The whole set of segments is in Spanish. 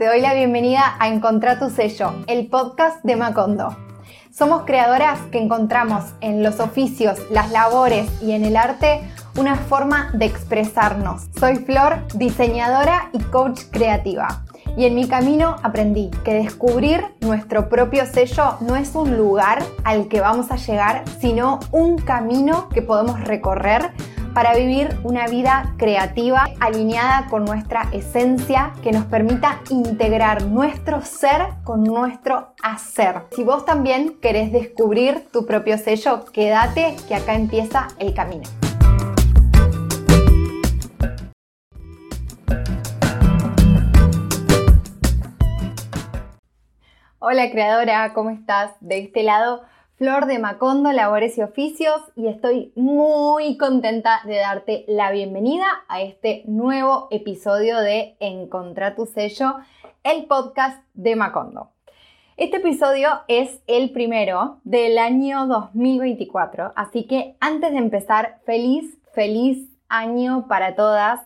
Te doy la bienvenida a Encontrar tu sello, el podcast de Macondo. Somos creadoras que encontramos en los oficios, las labores y en el arte una forma de expresarnos. Soy Flor, diseñadora y coach creativa. Y en mi camino aprendí que descubrir nuestro propio sello no es un lugar al que vamos a llegar, sino un camino que podemos recorrer para vivir una vida creativa alineada con nuestra esencia que nos permita integrar nuestro ser con nuestro hacer. Si vos también querés descubrir tu propio sello, quédate que acá empieza el camino. Hola creadora, ¿cómo estás? De este lado Flor de Macondo, Labores y Oficios y estoy muy contenta de darte la bienvenida a este nuevo episodio de Encontrar tu sello, el podcast de Macondo. Este episodio es el primero del año 2024, así que antes de empezar, feliz, feliz año para todas.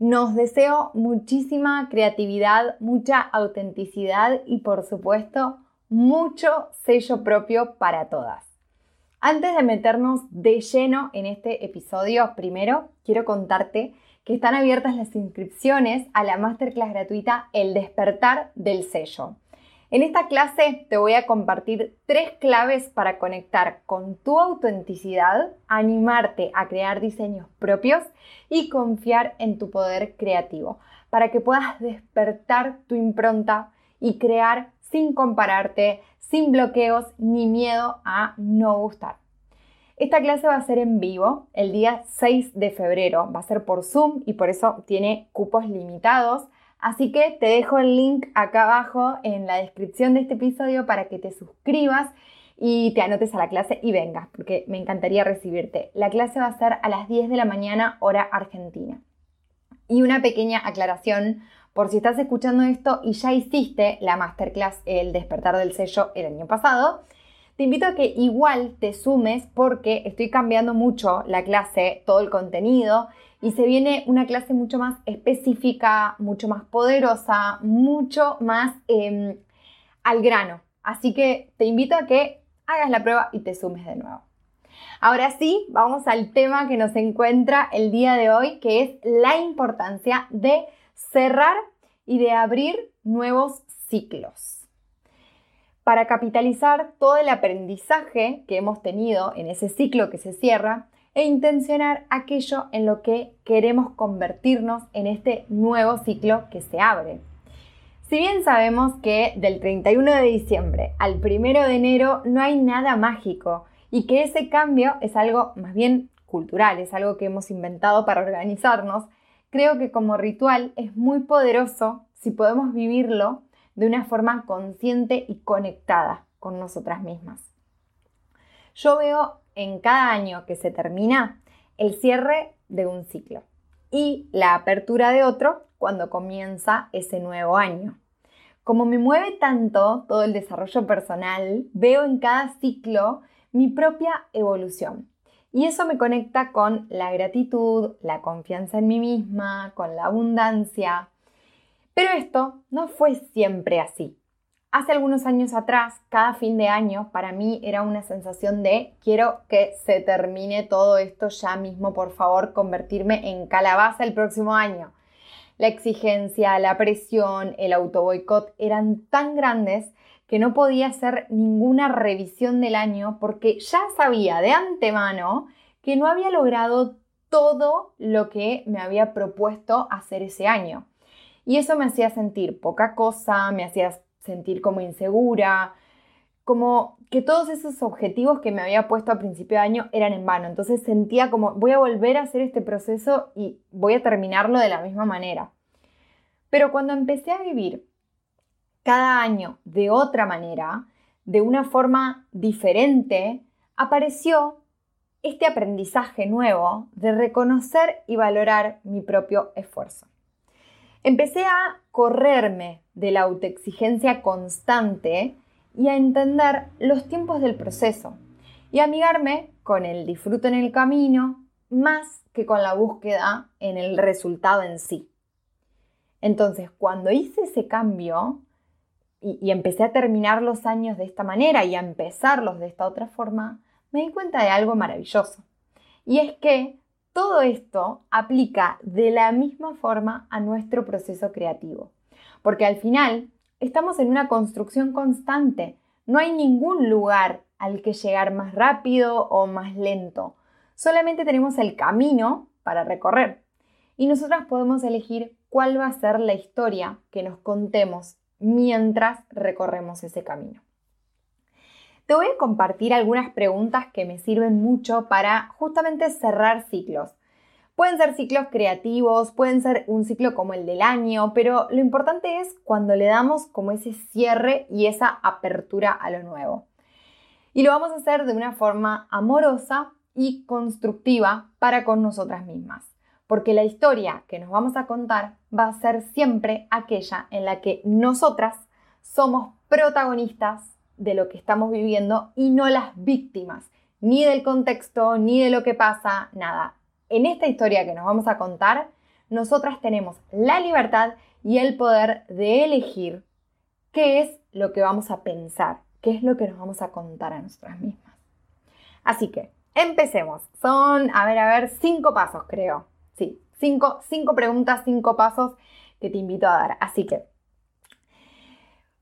Nos deseo muchísima creatividad, mucha autenticidad y por supuesto mucho sello propio para todas. Antes de meternos de lleno en este episodio, primero quiero contarte que están abiertas las inscripciones a la masterclass gratuita El despertar del sello. En esta clase te voy a compartir tres claves para conectar con tu autenticidad, animarte a crear diseños propios y confiar en tu poder creativo, para que puedas despertar tu impronta y crear sin compararte, sin bloqueos ni miedo a no gustar. Esta clase va a ser en vivo el día 6 de febrero, va a ser por Zoom y por eso tiene cupos limitados. Así que te dejo el link acá abajo en la descripción de este episodio para que te suscribas y te anotes a la clase y vengas, porque me encantaría recibirte. La clase va a ser a las 10 de la mañana hora argentina. Y una pequeña aclaración por si estás escuchando esto y ya hiciste la masterclass El despertar del sello el año pasado, te invito a que igual te sumes porque estoy cambiando mucho la clase, todo el contenido y se viene una clase mucho más específica, mucho más poderosa, mucho más em, al grano. Así que te invito a que hagas la prueba y te sumes de nuevo. Ahora sí, vamos al tema que nos encuentra el día de hoy, que es la importancia de cerrar y de abrir nuevos ciclos. Para capitalizar todo el aprendizaje que hemos tenido en ese ciclo que se cierra e intencionar aquello en lo que queremos convertirnos en este nuevo ciclo que se abre. Si bien sabemos que del 31 de diciembre al 1 de enero no hay nada mágico y que ese cambio es algo más bien cultural, es algo que hemos inventado para organizarnos, creo que como ritual es muy poderoso si podemos vivirlo de una forma consciente y conectada con nosotras mismas. Yo veo en cada año que se termina el cierre de un ciclo y la apertura de otro cuando comienza ese nuevo año. Como me mueve tanto todo el desarrollo personal, veo en cada ciclo mi propia evolución. Y eso me conecta con la gratitud, la confianza en mí misma, con la abundancia. Pero esto no fue siempre así. Hace algunos años atrás, cada fin de año para mí era una sensación de quiero que se termine todo esto ya mismo, por favor, convertirme en calabaza el próximo año. La exigencia, la presión, el autoboicot eran tan grandes que no podía hacer ninguna revisión del año porque ya sabía de antemano que no había logrado todo lo que me había propuesto hacer ese año. Y eso me hacía sentir poca cosa, me hacía sentir como insegura, como que todos esos objetivos que me había puesto a principio de año eran en vano. Entonces sentía como voy a volver a hacer este proceso y voy a terminarlo de la misma manera. Pero cuando empecé a vivir cada año de otra manera, de una forma diferente, apareció este aprendizaje nuevo de reconocer y valorar mi propio esfuerzo. Empecé a correrme de la autoexigencia constante y a entender los tiempos del proceso y amigarme con el disfruto en el camino más que con la búsqueda en el resultado en sí. Entonces, cuando hice ese cambio y, empecé a terminar los años de esta manera y a empezarlos de esta otra forma, me di cuenta de algo maravilloso. Y es que todo esto aplica de la misma forma a nuestro proceso creativo. Porque al final estamos en una construcción constante. No hay ningún lugar al que llegar más rápido o más lento. Solamente tenemos el camino para recorrer. Y nosotras podemos elegir cuál va a ser la historia que nos contemos mientras recorremos ese camino. Te voy a compartir algunas preguntas que me sirven mucho para justamente cerrar ciclos. Pueden ser ciclos creativos, pueden ser un ciclo como el del año, pero lo importante es cuando le damos como ese cierre y esa apertura a lo nuevo. Y lo vamos a hacer de una forma amorosa y constructiva para con nosotras mismas. Porque la historia que nos vamos a contar va a ser siempre aquella en la que nosotras somos protagonistas de lo que estamos viviendo y no las víctimas, ni del contexto, ni de lo que pasa, nada. En esta historia que nos vamos a contar, nosotras tenemos la libertad y el poder de elegir qué es lo que vamos a pensar, qué es lo que nos vamos a contar a nosotras mismas. Así que, empecemos. Son, a ver, a ver, cinco pasos creo. Sí, cinco, cinco preguntas, cinco pasos que te invito a dar. Así que,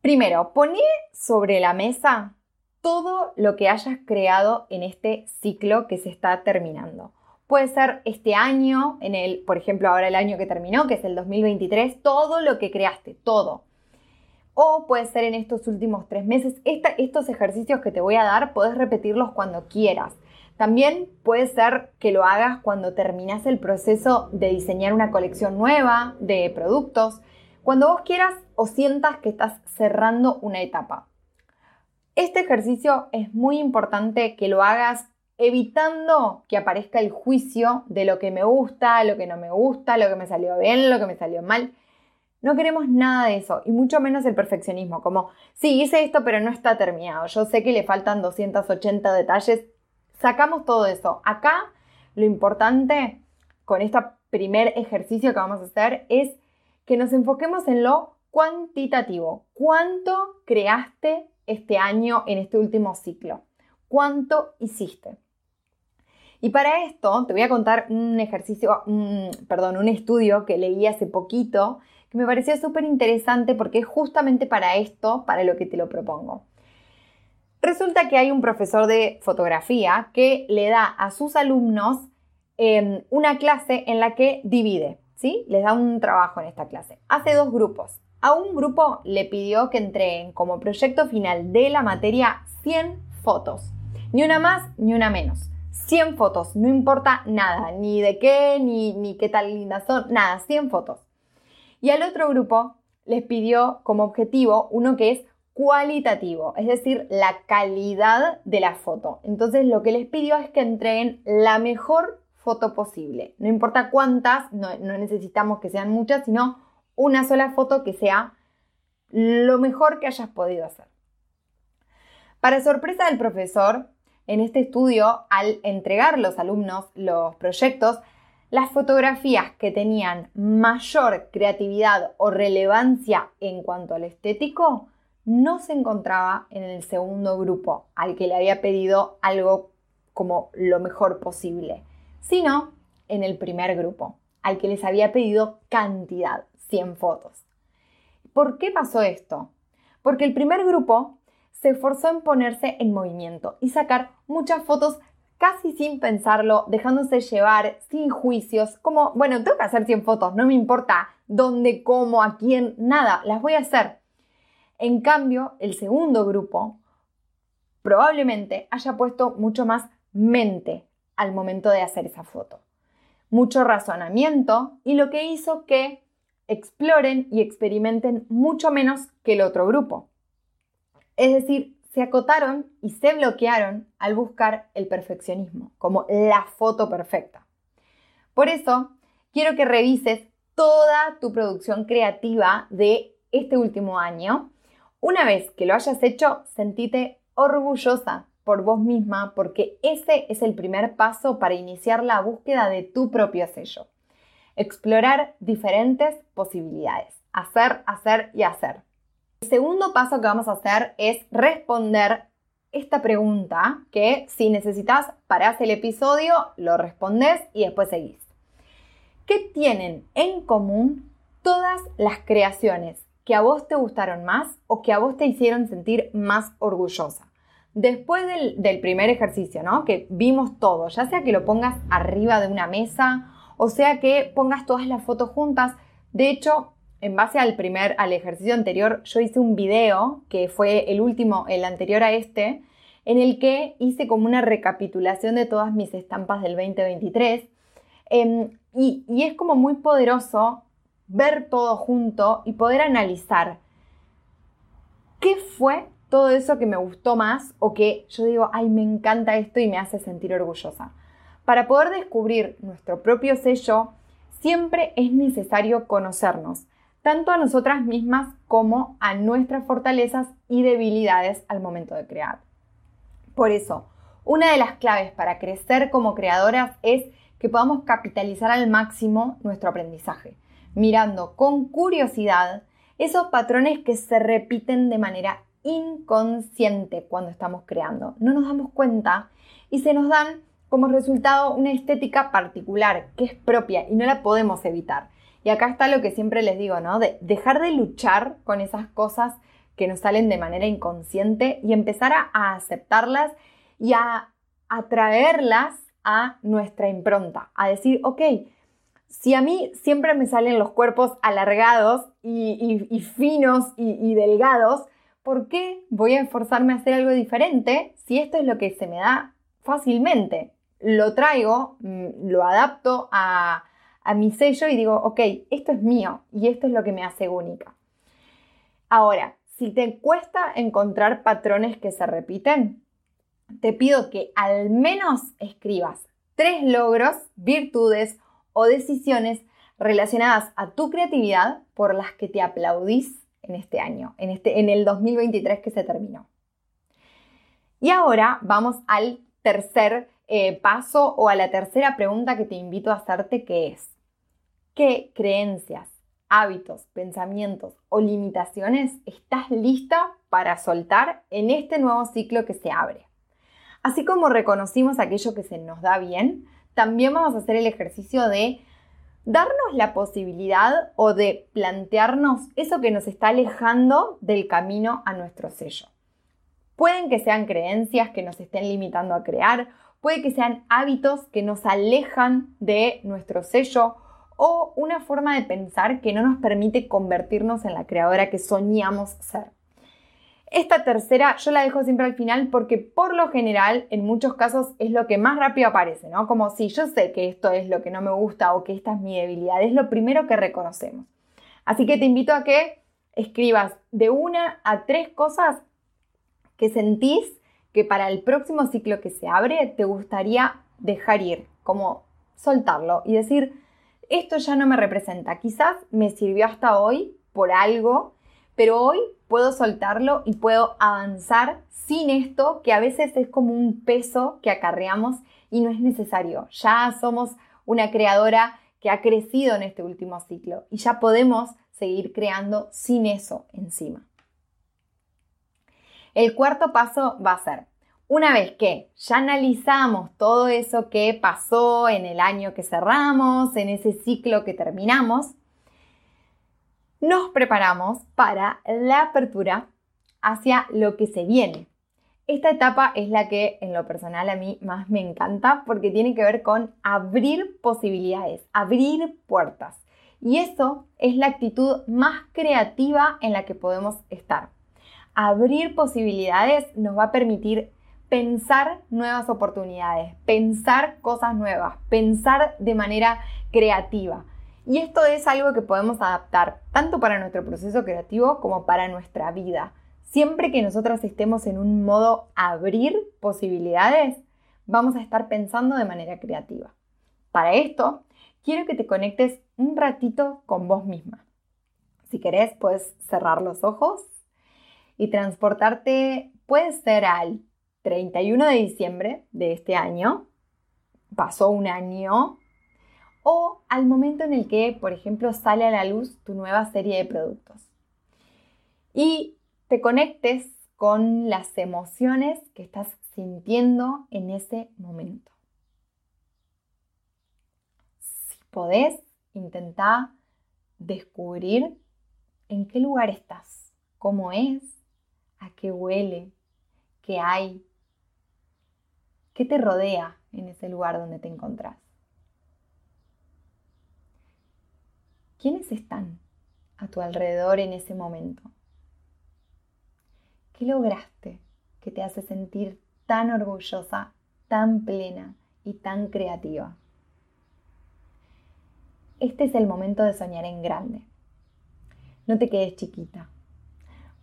Primero, poné sobre la mesa todo lo que hayas creado en este ciclo que se está terminando. Puede ser este año, en el, por ejemplo, ahora el año que terminó, que es el 2023, todo lo que creaste, todo. O puede ser en estos últimos tres meses. estos ejercicios que te voy a dar, puedes repetirlos cuando quieras. También puede ser que lo hagas cuando terminas el proceso de diseñar una colección nueva de productos. Cuando vos quieras o sientas que estás cerrando una etapa. Este ejercicio es muy importante que lo hagas evitando que aparezca el juicio de lo que me gusta, lo que no me gusta, lo que me salió bien, lo que me salió mal. No queremos nada de eso, y mucho menos el perfeccionismo, como, sí, hice esto, pero no está terminado, yo sé que le faltan 280 detalles, sacamos todo eso. Acá lo importante con este primer ejercicio que vamos a hacer es que nos enfoquemos en lo cuantitativo. ¿Cuánto creaste este año en este último ciclo? ¿Cuánto hiciste? Y para esto te voy a contar un ejercicio, perdón, un estudio que leí hace poquito que me pareció súper interesante porque es justamente para esto, para lo que te lo propongo. Resulta que hay un profesor de fotografía que le da a sus alumnos em, una clase en la que divide ¿sí? Les da un trabajo en esta clase. Hace dos grupos. A un grupo le pidió que entreguen como proyecto final de la materia 100 fotos. Ni una más ni una menos. 100 fotos, no importa nada, ni de qué, ni, ni qué tal lindas son, nada, 100 fotos. Y al otro grupo les pidió como objetivo uno que es cualitativo, es decir, la calidad de la foto. Entonces lo que les pidió es que entreguen la mejor foto posible. No importa cuántas, no, necesitamos que sean muchas, sino una sola foto que sea lo mejor que hayas podido hacer. Para sorpresa del profesor, en este estudio, al entregar los alumnos los proyectos, las fotografías que tenían mayor creatividad o relevancia en cuanto al estético no se encontraba en el segundo grupo, al que le había pedido algo como lo mejor posible sino en el primer grupo, al que les había pedido cantidad, 100 fotos. ¿Por qué pasó esto? Porque el primer grupo se esforzó en ponerse en movimiento y sacar muchas fotos casi sin pensarlo, dejándose llevar, sin juicios, como, bueno, tengo que hacer 100 fotos, no me importa dónde, cómo, a quién, nada, las voy a hacer. En cambio, el segundo grupo probablemente haya puesto mucho más mente, al momento de hacer esa foto. Mucho razonamiento y lo que hizo que exploren y experimenten mucho menos que el otro grupo. Es decir, se acotaron y se bloquearon al buscar el perfeccionismo, como la foto perfecta. Por eso, quiero que revises toda tu producción creativa de este último año. Una vez que lo hayas hecho, sentite orgullosa por vos misma, porque ese es el primer paso para iniciar la búsqueda de tu propio sello. explorar diferentes posibilidades, hacer, hacer y hacer. El segundo paso que vamos a hacer es responder esta pregunta que si necesitas parás el episodio, lo respondes y después seguís. ¿Qué tienen en común todas las creaciones que a vos te gustaron más o que a vos te hicieron sentir más orgullosa? Después del, primer ejercicio, ¿no? Que vimos todo, ya sea que lo pongas arriba de una mesa o sea que pongas todas las fotos juntas. De hecho, en base al primer, al ejercicio anterior, yo hice un video que fue el último, el anterior a este, en el que hice como una recapitulación de todas mis estampas del 2023. Em, y, y es como muy poderoso ver todo junto y poder analizar qué fue todo eso que me gustó más o que yo digo, ay, me encanta esto y me hace sentir orgullosa. Para poder descubrir nuestro propio sello, siempre es necesario conocernos, tanto a nosotras mismas como a nuestras fortalezas y debilidades al momento de crear. Por eso, una de las claves para crecer como creadoras es que podamos capitalizar al máximo nuestro aprendizaje, mirando con curiosidad esos patrones que se repiten de manera inconsciente cuando estamos creando. No nos damos cuenta y se nos dan como resultado una estética particular que es propia y no la podemos evitar. Y acá está lo que siempre les digo, ¿no? De dejar de luchar con esas cosas que nos salen de manera inconsciente y empezar a, aceptarlas y a atraerlas a nuestra impronta. A decir, ok, si a mí siempre me salen los cuerpos alargados y, finos y delgados, ¿por qué voy a esforzarme a hacer algo diferente si esto es lo que se me da fácilmente? Lo traigo, mm, lo adapto a, mi sello y digo, ok, esto es mío y esto es lo que me hace única. Ahora, si te cuesta encontrar patrones que se repiten, te pido que al menos escribas tres logros, virtudes o decisiones relacionadas a tu creatividad por las que te aplaudís en este año, en, este, en el 2023 que se terminó. Y ahora vamos al tercer eh, paso o a la tercera pregunta que te invito a hacerte, que es, ¿qué creencias, hábitos, pensamientos o limitaciones estás lista para soltar en este nuevo ciclo que se abre? Así como reconocimos aquello que se nos da bien, también vamos a hacer el ejercicio de darnos la posibilidad o de plantearnos eso que nos está alejando del camino a nuestro sello. Pueden que sean creencias que nos estén limitando a crear, puede que sean hábitos que nos alejan de nuestro sello o una forma de pensar que no nos permite convertirnos en la creadora que soñamos ser. Esta tercera yo la dejo siempre al final porque por lo general en muchos casos es lo que más rápido aparece, ¿no? Como si yo sé que esto es lo que no me gusta o que esta es mi debilidad, es lo primero que reconocemos. Así que te invito a que escribas de una a tres cosas que sentís que para el próximo ciclo que se abre te gustaría dejar ir, como soltarlo y decir, esto ya no me representa, quizás me sirvió hasta hoy por algo, pero hoy puedo soltarlo y puedo avanzar sin esto, que a veces es como un peso que acarreamos y no es necesario. Ya somos una creadora que ha crecido en este último ciclo y ya podemos seguir creando sin eso encima. El cuarto paso va a ser, una vez que ya analizamos todo eso que pasó en el año que cerramos, en ese ciclo que terminamos, nos preparamos para la apertura hacia lo que se viene. Esta etapa es la que en lo personal a mí más me encanta porque tiene que ver con abrir posibilidades, abrir puertas. Y eso es la actitud más creativa en la que podemos estar. Abrir posibilidades nos va a permitir pensar nuevas oportunidades, pensar cosas nuevas, pensar de manera creativa. Y esto es algo que podemos adaptar tanto para nuestro proceso creativo como para nuestra vida. Siempre que nosotras estemos en un modo abrir posibilidades, vamos a estar pensando de manera creativa. Para esto, quiero que te conectes un ratito con vos misma. Si querés, puedes cerrar los ojos y transportarte, puede ser al 31 de diciembre de este año, pasó un año o al momento en el que, por ejemplo, sale a la luz tu nueva serie de productos. Y te conectes con las emociones que estás sintiendo en ese momento. Si podés, intenta descubrir en qué lugar estás, cómo es, a qué huele, qué hay, qué te rodea en ese lugar donde te encontrás. ¿Quiénes están a tu alrededor en ese momento? ¿Qué lograste que te hace sentir tan orgullosa, tan plena y tan creativa? Este es el momento de soñar en grande. No te quedes chiquita,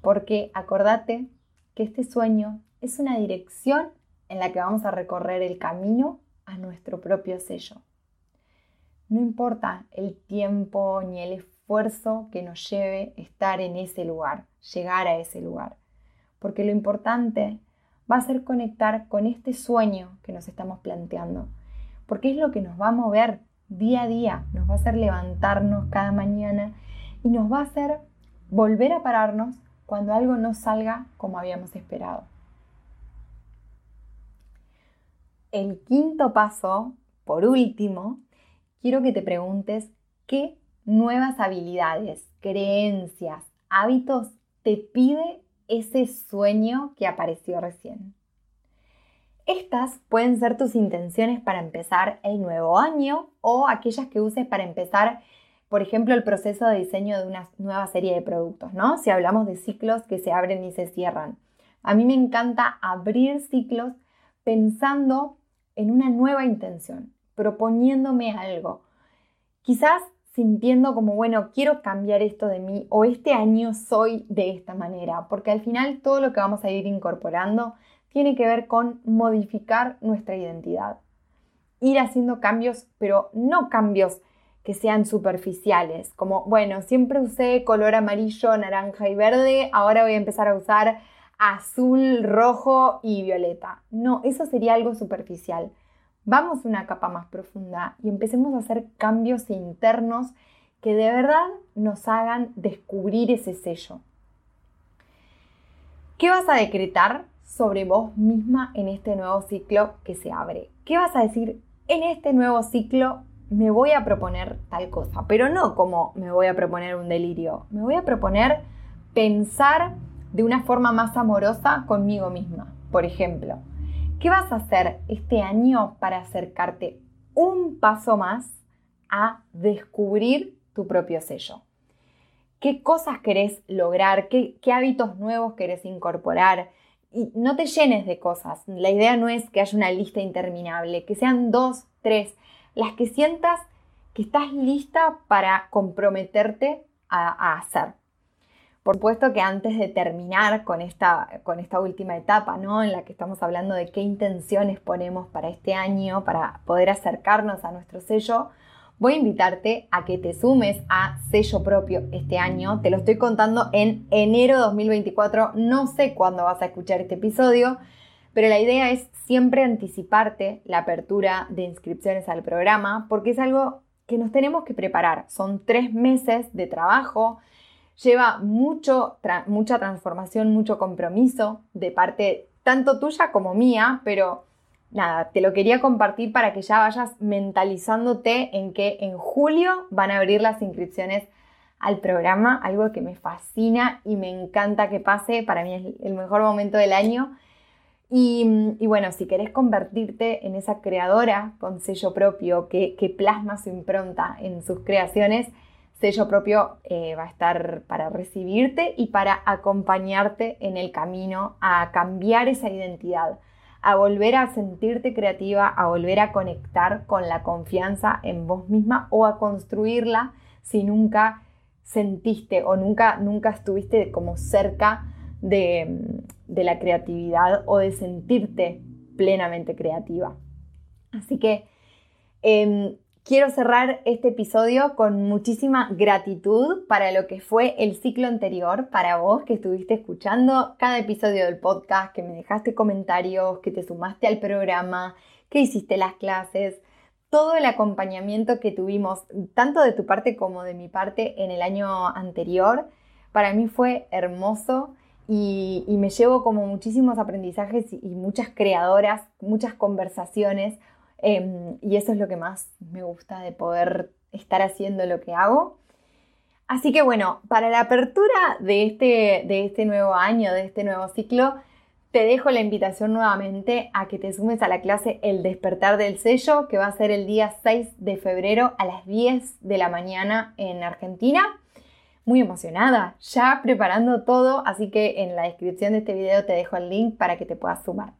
porque acordate que este sueño es una dirección en la que vamos a recorrer el camino a nuestro propio sello. No importa el tiempo ni el esfuerzo que nos lleve estar en ese lugar, llegar a ese lugar, porque lo importante va a ser conectar con este sueño que nos estamos planteando, porque es lo que nos va a mover día a día, nos va a hacer levantarnos cada mañana y nos va a hacer volver a pararnos cuando algo no salga como habíamos esperado. El quinto paso, por último, quiero que te preguntes qué nuevas habilidades, creencias, hábitos te pide ese sueño que apareció recién. Estas pueden ser tus intenciones para empezar el nuevo año o aquellas que uses para empezar, por ejemplo, el proceso de diseño de una nueva serie de productos, ¿no? Si hablamos de ciclos que se abren y se cierran. A mí me encanta abrir ciclos pensando en una nueva intención, proponiéndome algo. Quizás sintiendo como, bueno, quiero cambiar esto de mí o este año soy de esta manera, porque al final todo lo que vamos a ir incorporando tiene que ver con modificar nuestra identidad. Ir haciendo cambios, pero no cambios que sean superficiales, como, bueno, siempre usé color amarillo, naranja y verde, ahora voy a empezar a usar azul, rojo y violeta. No, eso sería algo superficial vamos una capa más profunda y empecemos a hacer cambios internos que de verdad nos hagan descubrir ese sello. ¿Qué vas a decretar sobre vos misma en este nuevo ciclo que se abre? ¿Qué vas a decir? En este nuevo ciclo me voy a proponer tal cosa, pero no como me voy a proponer un delirio, me voy a proponer pensar de una forma más amorosa conmigo misma, por ejemplo ¿Qué vas a hacer este año para acercarte un paso más a descubrir tu propio sello? ¿Qué cosas querés lograr? ¿Qué, hábitos nuevos querés incorporar? Y no te llenes de cosas. La idea no es que haya una lista interminable, que sean dos, tres, las que sientas que estás lista para comprometerte a hacer. Por supuesto que antes de terminar con esta, con esta última etapa, ¿no? En la que estamos hablando de qué intenciones ponemos para este año, para poder acercarnos a nuestro sello, voy a invitarte a que te sumes a sello propio este año. Te lo estoy contando en enero 2024. No sé cuándo vas a escuchar este episodio, pero la idea es siempre anticiparte la apertura de inscripciones al programa porque es algo que nos tenemos que preparar. Son tres meses de trabajo lleva mucho, mucha transformación, mucho compromiso de parte tanto tuya como mía, pero nada, te lo quería compartir para que ya vayas mentalizándote en que en julio van a abrir las inscripciones al programa, algo que me fascina y me encanta que pase, para mí es el mejor momento del año. Y, bueno, si querés convertirte en esa creadora con sello propio que, que plasma su impronta en sus creaciones, sello propio eh, va a estar para recibirte y para acompañarte en el camino a cambiar esa identidad, a volver a sentirte creativa, a volver a conectar con la confianza en vos misma o a construirla si nunca sentiste o nunca, nunca estuviste como cerca de, la creatividad o de sentirte plenamente creativa. Así que em, Quiero cerrar este episodio con muchísima gratitud para lo que fue el ciclo anterior, para vos que estuviste escuchando cada episodio del podcast, que me dejaste comentarios, que te sumaste al programa, que hiciste las clases. todo el acompañamiento que tuvimos, tanto de tu parte como de mi parte, en el año anterior. Para mí fue hermoso y, me llevo como muchísimos aprendizajes y, muchas creadoras, muchas conversaciones. Em, y eso es lo que más me gusta de poder estar haciendo lo que hago. Así que bueno, para la apertura de este, de este nuevo año, de este nuevo ciclo, te dejo la invitación nuevamente a que te sumes a la clase El despertar del sello, que va a ser el día 6 de febrero a las 10 de la mañana en Argentina. Muy emocionada, ya preparando todo, así que en la descripción de este video te dejo el link para que te puedas sumar.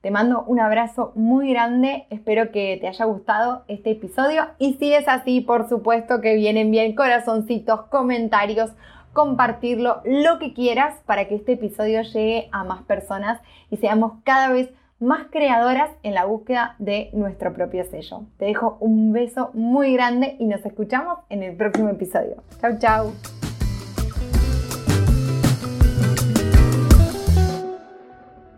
Te mando un abrazo muy grande, espero que te haya gustado este episodio y si es así, por supuesto que vienen bien corazoncitos, comentarios, compartirlo, lo que quieras para que este episodio llegue a más personas y seamos cada vez más creadoras en la búsqueda de nuestro propio sello. Te dejo un beso muy grande y nos escuchamos en el próximo episodio. Chau, chau.